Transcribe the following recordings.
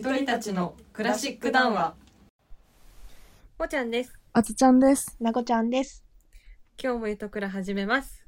ゆとりたちのクラシック談話もちゃんです。あつちゃんです。なごちゃんです。今日もゆとくら始めます。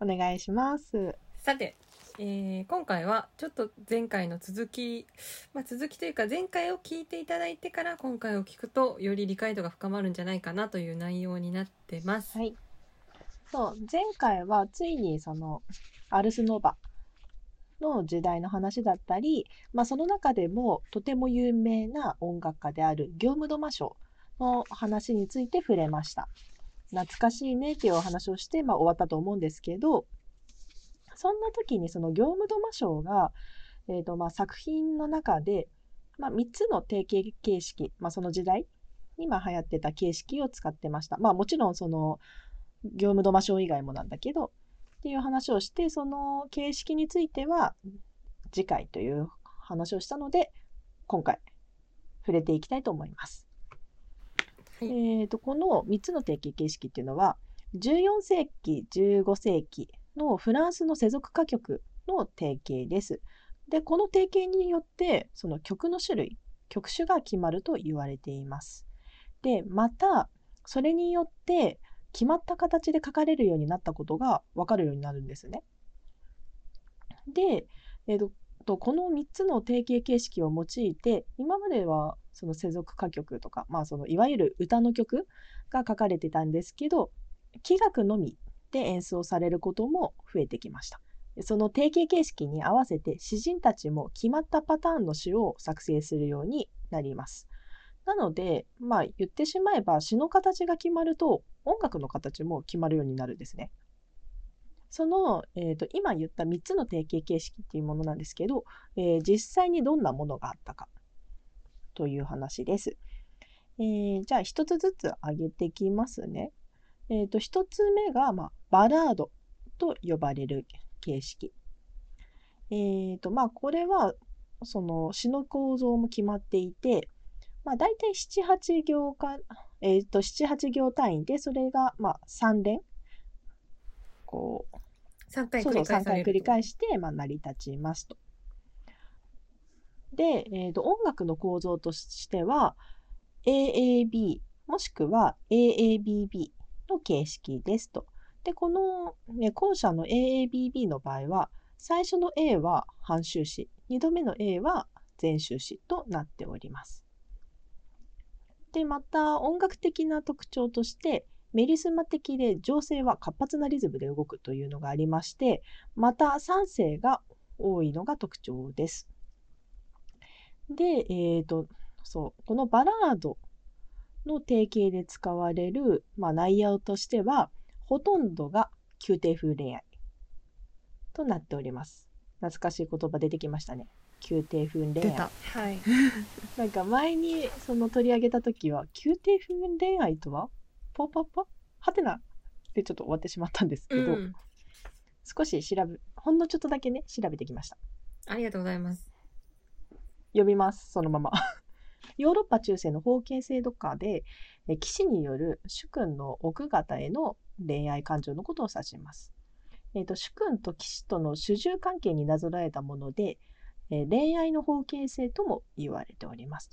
お願いします。さて、えー今回はちょっと前回の続き、まあ、続きというか前回を聞いていただいてから今回を聞くとより理解度が深まるんじゃないかなという内容になってます。はい。そう、前回はついにその、アルスノーバの時代の話だったり、まあその中でもとても有名な音楽家である業務土間賞の話について触れました。懐かしいねっていうお話をして、まあ終わったと思うんですけど、そんな時にその業務土間賞が、えーとまあ、作品の中で、まあ、3つの定型形式、まあ、その時代に流行ってた形式を使ってました。まあもちろんその業務土間賞以外もなんだけどっていう話をしてその形式については次回という話をしたので今回触れていきたいと思います。はいえー、とこの3つの定型形式っていうのは14世紀15世紀のフランスの世俗歌曲の定型です。でこの定型によってその曲の種類曲種が決まると言われています。でまたそれによって決まった形で書かれるようになったことが分かるようになるんですね。で、えーととこの3つの定型形式を用いて今まではその世俗歌曲とか、まあ、そのいわゆる歌の曲が書かれてたんですけど器楽のみで演奏されることも増えてきました。でその定型形式に合わせて詩人たちも決まったパターンの詩を作成するようになります。なので、まあ言ってしまえば詩の形が決まると音楽の形も決まるようになるんですね。その、えーと今言った3つの定型形式っていうものなんですけど、えー実際にどんなものがあったかという話です。えーじゃあ一つずつ挙げていきますね。えーと一つ目が、まあ、バラードと呼ばれる形式。えーとまあこれはその詩の構造も決まっていて、まあ、大体78行か、えー、と78行単位でそれがまあ3連こう3回そうそう3繰り返される回繰り返して、まあ、成り立ちますと。で、えーと音楽の構造としては AAB もしくは AABB の形式ですと。でこの、ね、後者の AABB の場合は最初の A は半周詞2度目の A は全周詞となっております。でまた音楽的な特徴としてメリスマ的で情勢は活発なリズムで動くというのがありましてまた三声が多いのが特徴です。で、えー、とそうこのバラードの定型で使われる、まあ、内容としてはほとんどが宮廷風恋愛となっております。懐かしい言葉出てきましたね。宮廷風恋愛。はい。なんか前にその取り上げた時は宮廷風恋愛とは？ポパパ？はてな？でちょっと終わってしまったんですけど、うん。少し調べほんのちょっとだけね調べてきましたありがとうございます。読みますそのまま ヨーロッパ中世の封建制度下でえ騎士による主君の奥方への恋愛感情のことを指します、えー、と主君と騎士との主従関係になぞらえたもので、え恋愛の封建性とも言われております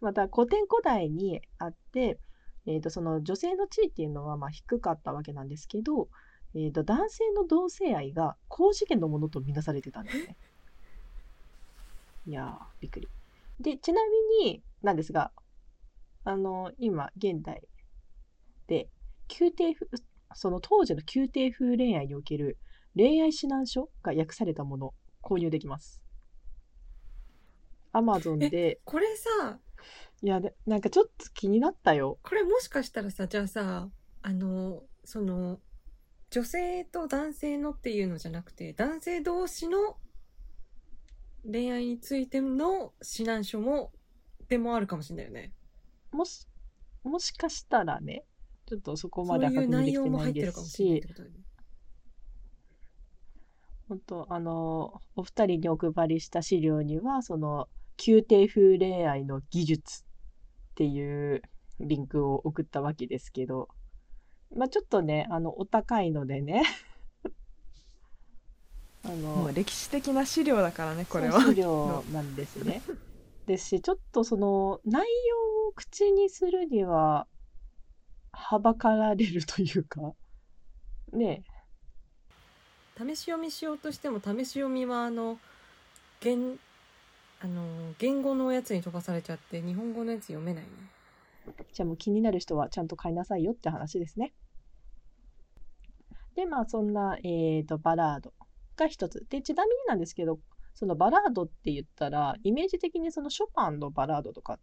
また古典古代にあって、えー、とその女性の地位っていうのはま低かったわけなんですけど、えー、と男性の同性愛が高次元のものとみなされてたんですね。いやーびっくり。でちなみになんですがあの今現代で宮廷風その当時の宮廷風恋愛における恋愛指南書が訳されたもの購入できます。アマゾンでこれさ、いやでなんかちょっと気になったよ。これもしかしたらさ、じゃあさ、あの、その、女性と男性のっていうのじゃなくて、男性同士の恋愛についての指南書も、でもあるかもしれないよね。もしもしかしたらねちょっとそこまでは確認で内きてないですもし。本当あのお二人にお配りした資料にはその宮廷風恋愛の技術っていうリンクを送ったわけですけどまあちょっとねあのお高いのでね。あものう歴史的な資料だからねこれは。資料なんですね。ですしちょっとその内容を口にするにははばかられるというかね。試し読みしようとしても試し読みはあの言あの言語のやつに飛ばされちゃって日本語のやつ読めないねじゃあもう気になる人はちゃんと買いなさいよって話ですね。でまあそんな、えー、とバラードが一つ。でちなみになんですけどそのバラードって言ったらイメージ的にそのショパンのバラードとか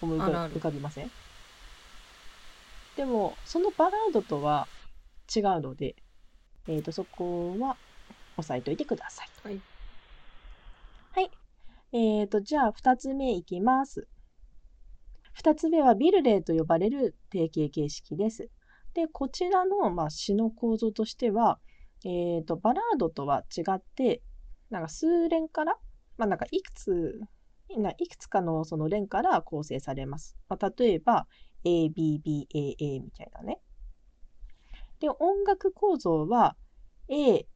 思い浮かびません？でもそのバラードとは違うので、えー、とそこは押さえといてくださいはい。えー、とじゃあ2つ目いきます。2つ目はビルレーと呼ばれる定型形式です。でこちらの、まあ、詩の構造としては、えー、とバラードとは違ってなんか数連から、まあ、なんかいくついくつかのその連から構成されます。まあ、例えば ABBAA みたいなね。で音楽構造は ABBAA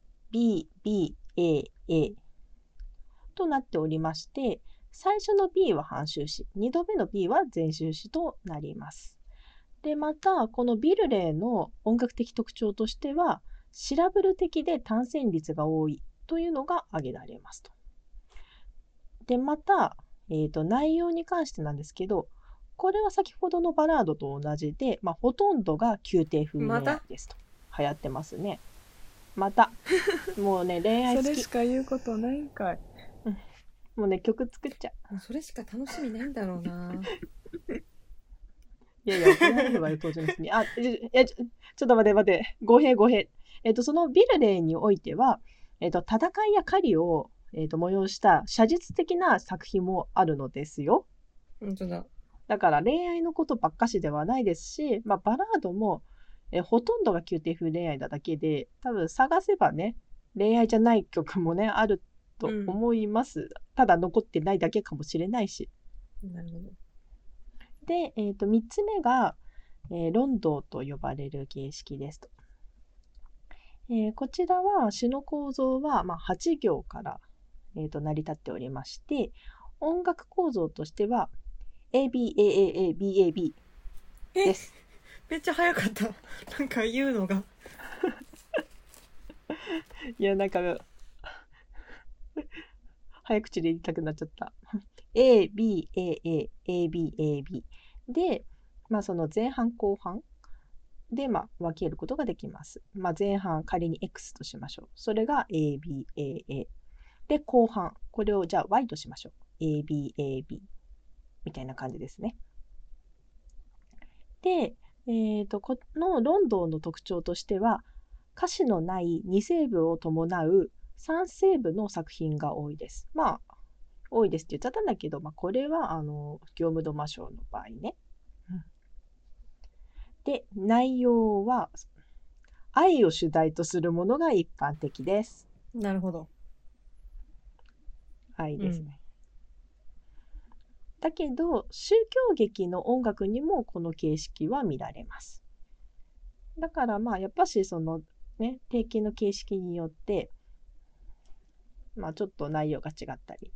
となっておりまして最初の B は半周詞2度目の B は全周詞となります。でまたこのビルレーの音楽的特徴としてはシラブル的で単線率が多いというのが挙げられますと。でまた、えー、と内容に関してなんですけどこれは先ほどのバラードと同じで、まあ、ほとんどが宮廷風恋愛またですと。流行ってますね。またもうね恋愛好き か言うことないんかい。もうね曲作っちゃう。もうそれしか楽しみないんだろうな。いやいや、怒られるわよ、当。あ、いやちょ、ちょっと待って待って。語弊語弊。えっ、と、そのビルレーにおいては、えっ、と、戦いや狩りを、えっ、と、催した写実的な作品もあるのですよ。本当だ。だから恋愛のことばっかしではないですし、まあ、バラードも、えほとんどが宮廷風恋愛なだけで、多分探せばね、恋愛じゃない曲もね、あると思います。ただ残ってないだけかもしれないし。なるほど。で、えー、と3つ目が、えーロンドーと呼ばれる形式ですと。えーこちらは詩の構造は、まあ、8行から、えーと成り立っておりまして音楽構造としては ABAAABAB え？です。めっちゃ早かった。なんか言うのが。いやなんか早口で言いたくなっちゃった。ABAAABAB で、まあ、その前半後半で、まあ、分けることができます。まあ、前半仮に X としましょう。それが ABAA。で、後半。これをじゃあ Y としましょう。ABAB。みたいな感じですね。で、えー、とこのロンドンの特徴としては歌詞のない2声部を伴う3声部の作品が多いです。まあ多いですって言っちゃったんだけど、まあ、これはあの業務土間賞の場合ね。うんで内容は愛を主題とするものが一般的です。なるほど。愛ですね。だけど宗教劇の音楽にもこの形式は見られます。だからまあやっぱしそのね定型の形式によってまあちょっと内容が違ったり、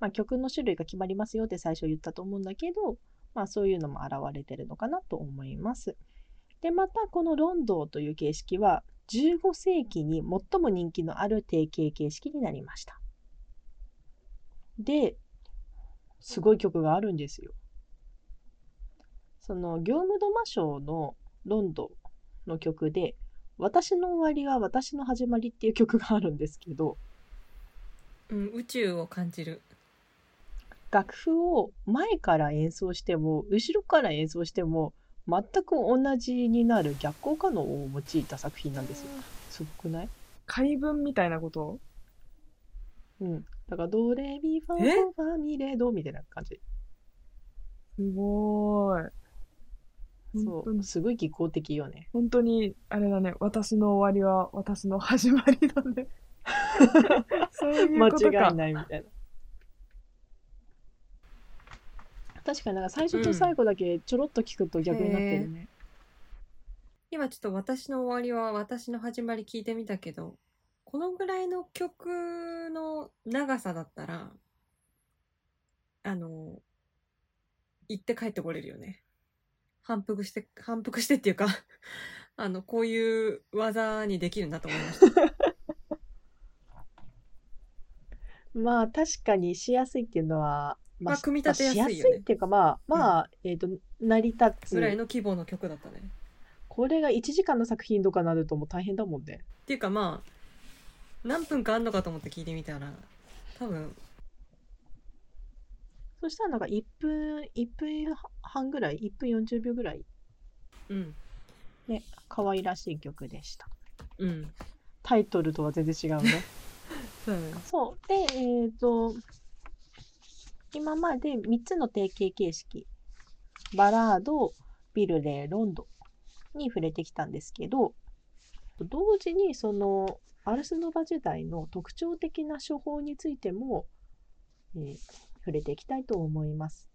まあ、曲の種類が決まりますよって最初言ったと思うんだけど、まあ、そういうのも現れてるのかなと思います。でまたこのロンドーという形式は15世紀に最も人気のある定型形式になりました。ですごい曲があるんですよ。その業務土間賞のロンドンの曲で「私の終わりは私の始まり」っていう曲があるんですけどうん、宇宙を感じる。楽譜を前から演奏しても後ろから演奏しても全く同じになる逆効果能を用いた作品なんですよ。すごくない？怪文みたいなこと？うん。だからドレミファえソファミレドみたいな感じ。すごい。本そう。すごい技巧的よね。本当に、あれだね、私の終わりは私の始まりだね。そういう間ことか。違いないみたいな。確かになんか最初と最後だけちょろっと聞くと逆になってるね。今ちょっと私の終わりは私の始まり聞いてみたけど、このぐらいの曲の長さだったら、あの、行って帰ってこれるよね。反復して、反復してっていうか、あの、こういう技にできるなと思いました。まあ確かにしやすいっていうのは、まあ組み立てやすいよね。まあしやすいっていうかまあまあ、えっ、と成り立つ。ぐらいの規模の曲だったね。これが1時間の作品とかなるともう大変だもんね。っていうかまあ、何分かあんのかと思って聞いてみたら、多分、そしたらなんか1分1分半ぐらい1分40秒ぐらいうん、ね可愛らしい曲でした。うん。タイトルとは全然違うね。そうだね。そう。で、えっ、と、今まで3つの定型形式、バラード、ビルレー、ロンドに触れてきたんですけど、同時にそのアルスノバ時代の特徴的な手法についても、えー触れていきたいと思います。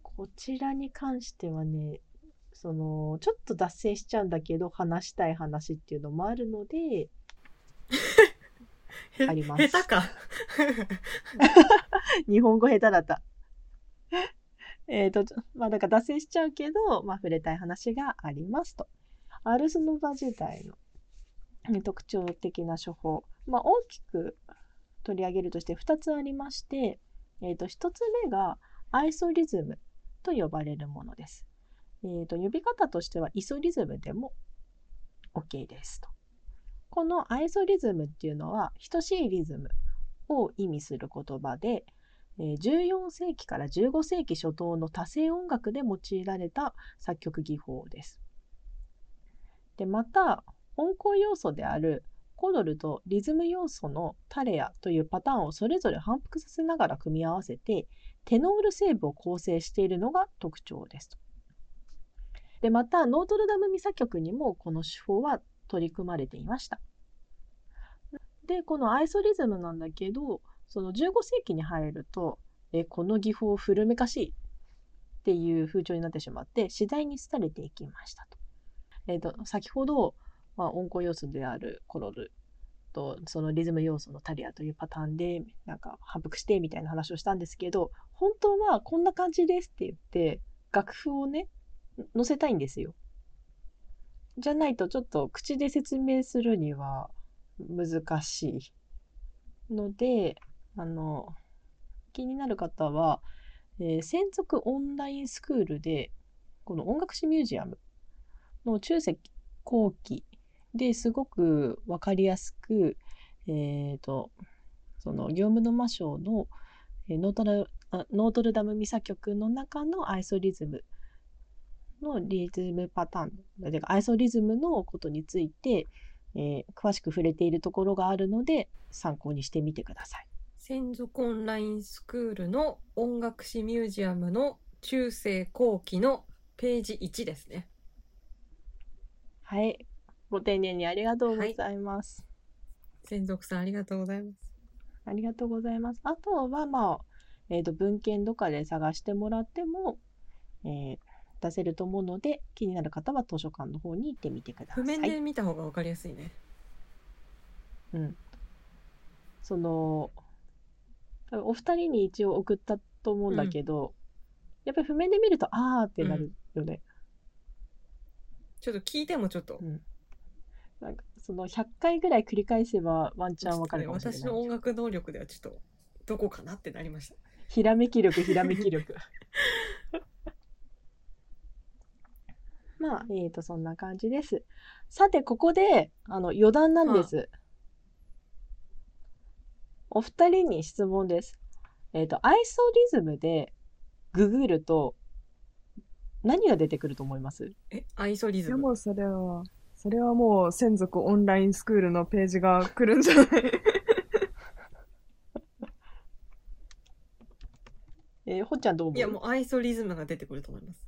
こちらに関してはね、そのちょっと脱線しちゃうんだけど話したい話っていうのもあるのであります下手か。日本語下手だった。えっと、まあだから脱線しちゃうけど、まあ触れたい話がありますと。アルスノバ時代のね特徴的な処方。まあ大きく取り上げるとして2つありまして、えっ、と、1つ目がアイソリズムと呼ばれるものです。えっ、と、呼び方としてはイソリズムでも OK ですと。このアイソリズムっていうのは等しいリズムを意味する言葉で、14世紀から15世紀初頭の多声音楽で用いられた作曲技法です。でまた音効要素であるコドルとリズム要素のタレアというパターンをそれぞれ反復させながら組み合わせてテノールセーブを構成しているのが特徴です。でまたノートルダムミサ曲にもこの手法は取り組まれていました。でこのアイソリズムなんだけどその15世紀に入るとえこの技法古めかしいっていう風潮になってしまって次第に廃れていきましたと。えー、と先ほど、まあ、音効要素であるコロルとそのリズム要素のタリアというパターンでなんか反復してみたいな話をしたんですけど本当はこんな感じですって言って楽譜をね載せたいんですよ。じゃないとちょっと口で説明するには難しいのであの気になる方は、えー専属オンラインスクールでこの音楽史ミュージアムの中世後期ですごく分かりやすく、えー、とその業務の魔性の、えーノートラあノートルダムミサ曲の中のアイソリズムのリズムパターンアイソリズムのことについて、えー詳しく触れているところがあるので参考にしてみてください。専属オンラインスクールの音楽史ミュージアムの中世後期のページ1ですね。はい。ご丁寧にありがとうございます。専属さんありがとうございます。ありがとうございます。あとは、まあ、えっ、と、文献とかで探してもらっても、えー出せると思うので、気になる方は図書館の方に行ってみてください。譜面で見た方が分かりやすいね。うん。その、お二人に一応送ったと思うんだけど、やっぱり譜面で見ると、あーってなるよね。ちょっと聞いてもちょっと。うん。なんか、その100回ぐらい繰り返せばワンチャンわかるかもしれない。私の音楽能力ではちょっとどこかなってなりました。ひらめき力、ひらめき力。まあ、えーと、そんな感じです。さて、ここで、あの、余談なんです。お二人に質問です。えっ、と、アイソリズムでググると、何が出てくると思います？え、アイソリズム。でもそれは、それはもう専属オンラインスクールのページが来るんじゃない？えーほっちゃんどう思う？いや、もうアイソリズムが出てくると思います。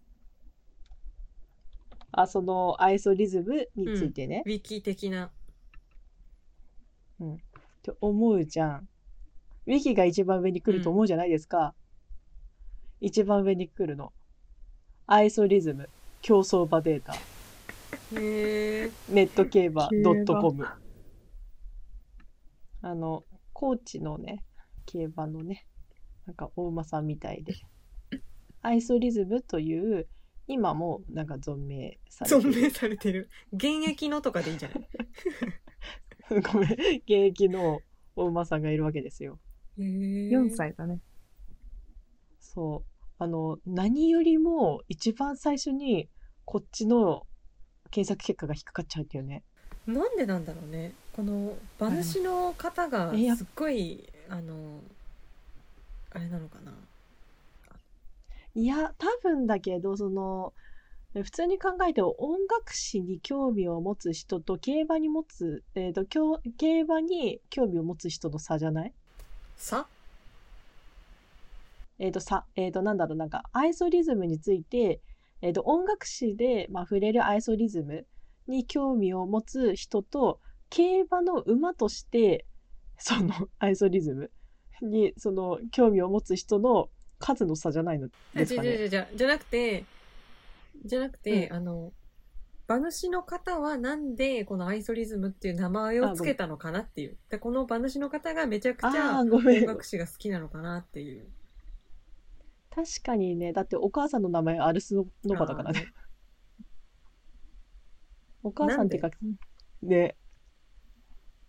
あ、そのアイソリズムについてね。ウィキ的な。って思うじゃん。ウィキが一番上に来ると思うじゃないですか。一番上に来るの。アイソリズム、競走馬データ、へえ。ネット競馬 .com。あの、高知のね、競馬のね、なんかお馬さんみたいでアイソリズムという今もなんか存命されてる。存命されてる。現役のとかでいいんじゃない？ごめん。現役のお馬さんがいるわけですよ。4 4歳だね。そう。あの何よりも一番最初にこっちの検索結果が引っかかっちゃうっていうね。なんでなんだろうね。この馬主の方がすっごいあのあれなのかないや多分だけどその普通に考えて音楽史に興味を持つ人と競馬に持つ、えー、と競競馬に興味を持つ人の差じゃない？さ？えっ、とさ、えっ、となんだろうなんかアイソリズムについて、えー、と音楽史で、まあ、触れるアイソリズムに興味を持つ人と競馬の馬としてそのアイソリズムにその興味を持つ人の数の差じゃないのですかね。じゃじゃじゃなくてじゃなくて、うん。あの馬主の方はなんでこのアイソリズムっていう名前をつけたのかなっていう。でこの馬主の方がめちゃくちゃ音楽史が好きなのかなっていう。確かにね、だってお母さんの名前アルスノノバだからね。お母さんっていうか、ね。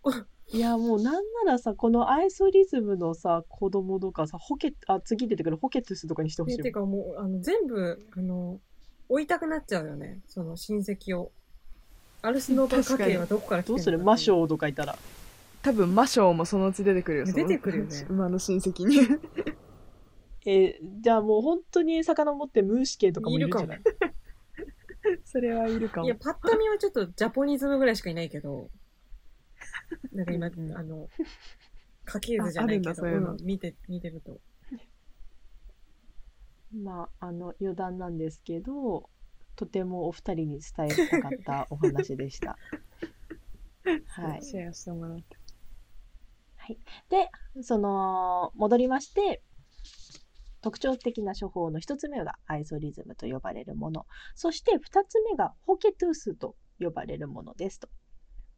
お。いや、もうなんならさ、このアイソリズムのさ、子供とかさ、ホケあ、次出てくるホケトゥスとかにしてほしいもんねてかもうあの全部あの追いたくなっちゃうよね。その親戚を。アルスノーバ家系はどこから来てどうるする？魔性とかいたら。多分魔性もそのうち出てくる。よ。出てくるよね。馬の親戚に。えーじゃあもう本当に遡ってムーシ系とかもいるんじゃない？それはいるかも。いや。パッと見はちょっとジャポニズムぐらいしかいないけどなんか今うんあの家系図じゃないけどああるんだそういうのん見て見てるとまあ、あの余談なんですけど、とてもお二人に伝えたかったお話でした。はい。シェアしてもらって。で、その、戻りまして、特徴的な処方の一つ目がアイソリズムと呼ばれるもの。そして二つ目がホケトゥースと呼ばれるものですと。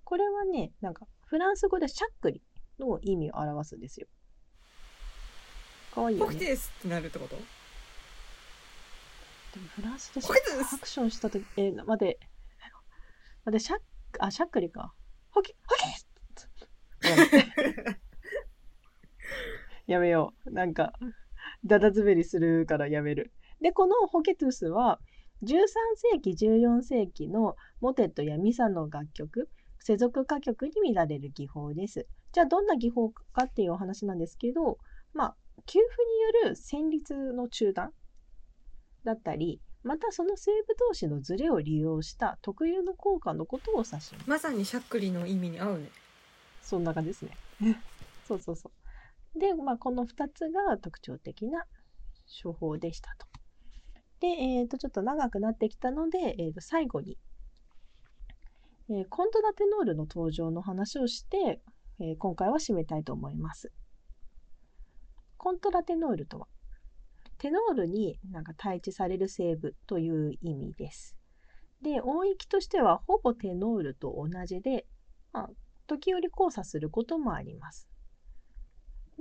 これはね、なんかフランス語でしゃっくりの意味を表すんですよ。かわいいよね。ポキテースってなるってこと？でもフランスでホケトゥース？アクションしたとき、えー、待て、待て、しゃっ、あ、しゃっくりか。ホケ、ホケやめよう。なんか、ダダ滑りするからやめる。で、このホケトゥスは、13世紀、14世紀のモテットやミサの楽曲、世俗歌曲に見られる技法です。じゃあ、どんな技法かっていうお話なんですけど、まあ、給付による旋律の中断だったり、またその声部同士のズレを利用した特有の効果のことを指します。まさにしゃっくりの意味に合うねそんな感じですね。そうそうそう。で、まあ、この2つが特徴的な処方でしたと。で、えー、とちょっと長くなってきたので、えー、と最後に、えーコントラテノールの登場の話をして、えー今回は締めたいと思います。コントラテノールとは、テノールになんか対置される成分という意味です。で、音域としてはほぼテノールと同じで、まあ、時折交差することもあります。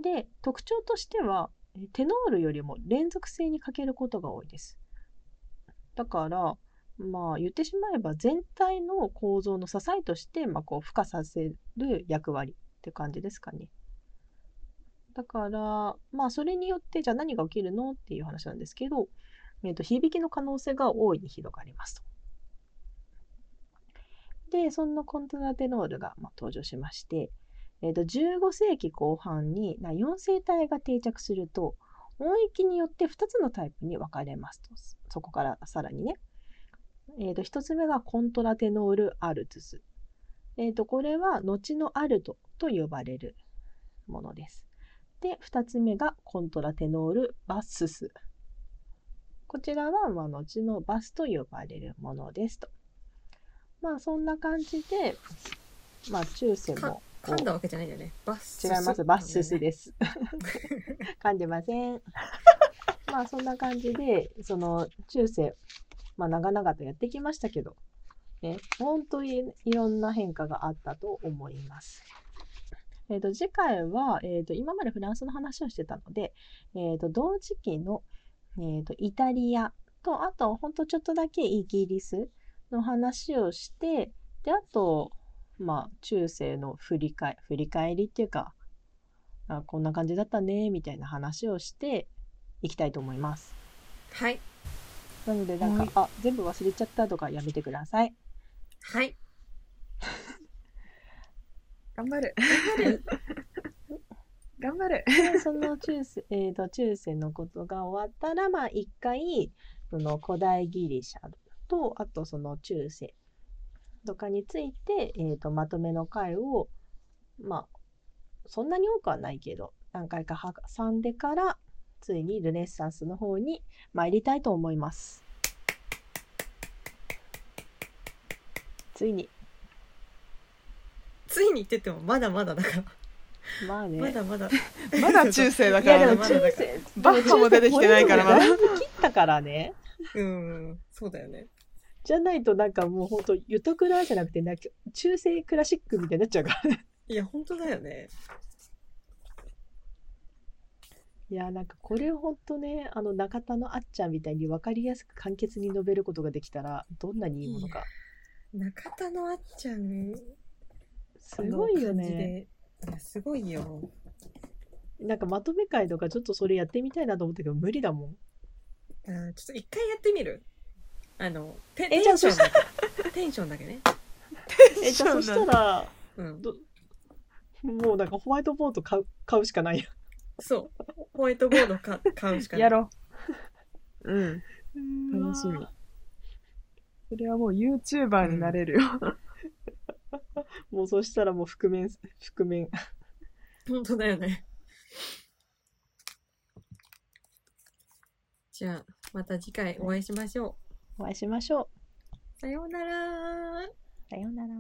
で、特徴としては、テノールよりも連続性に欠けることが多いです。だから、まあ言ってしまえば全体の構造の支えとして、まあ、こう付加させる役割って感じですかね。だから、まあそれによってじゃあ何が起きるのっていう話なんですけど、えー、と響きの可能性が大いに広がりますと。で、そんなコントラテノールが、まあ、登場しまして、えー、と15世紀後半に4世帯が定着すると音域によって2つのタイプに分かれますとそこからさらにね、えー、と1つ目がコントラテノールアルトゥス、えー、とこれは後のアルトと呼ばれるものです。で2つ目がコントラテノールバッスス。こちらはまあ後のバスと呼ばれるものですと。まあそんな感じでまあ中世も噛んだわけじゃないよね。バッス違います。バッススでです。噛んでません。まあそんな感じで、その中世、まあ長々とやってきましたけど、ね、本当にいろんな変化があったと思います。えー、と次回は、えー、と今までフランスの話をしてたので、えー、と同時期の、えー、とイタリアとあとほんとちょっとだけイギリスの話をしてであとまあ中世の振り返振り返りっていうかあこんな感じだったねみたいな話をしていきたいと思います。はい。なのでなんか、はいあ全部忘れちゃったとかやめてください。はい。頑張る。頑張る。でその中世、えー、と中世のことが終わったらまあ一回その古代ギリシャとあとその中世とかについて、えー、とまとめの回をまあそんなに多くはないけど何回か挟んでからついにルネッサンスの方に参りたいと思います。ついについに言っててもまだまだだから。まあねまだまだ。まだ中世だいからねやでも中世バッハも出てきてないからまだだいぶ切ったからね。うん、そうだよね。じゃないとなんかもうほんとユトクラじゃなくてなんか中世クラシックみたいになっちゃうからね。いや、本当だよね。いやなんかこれをほんとねあの中田のあっちゃんみたいに分かりやすく簡潔に述べることができたらどんなにいいものか。中田のあっちゃん、すごいよね。すごいよ。なんかまとめ会とかちょっとそれやってみたいなと思ったけど無理だもん。あーちょっと一回やってみる？あの、テテンションだけ。テンションだけね。えじゃあそしたらうん。どもうなんかホワイトボード買う買うしかないよ。そうホワイトボードか買うしかないやろう。うん。楽しみ。それはもう YouTuber になれるよ。もうそしたらもう覆面、覆面。本当だよねじゃあまた次回お会いしましょうお会いしましょうさようなら。さようなら。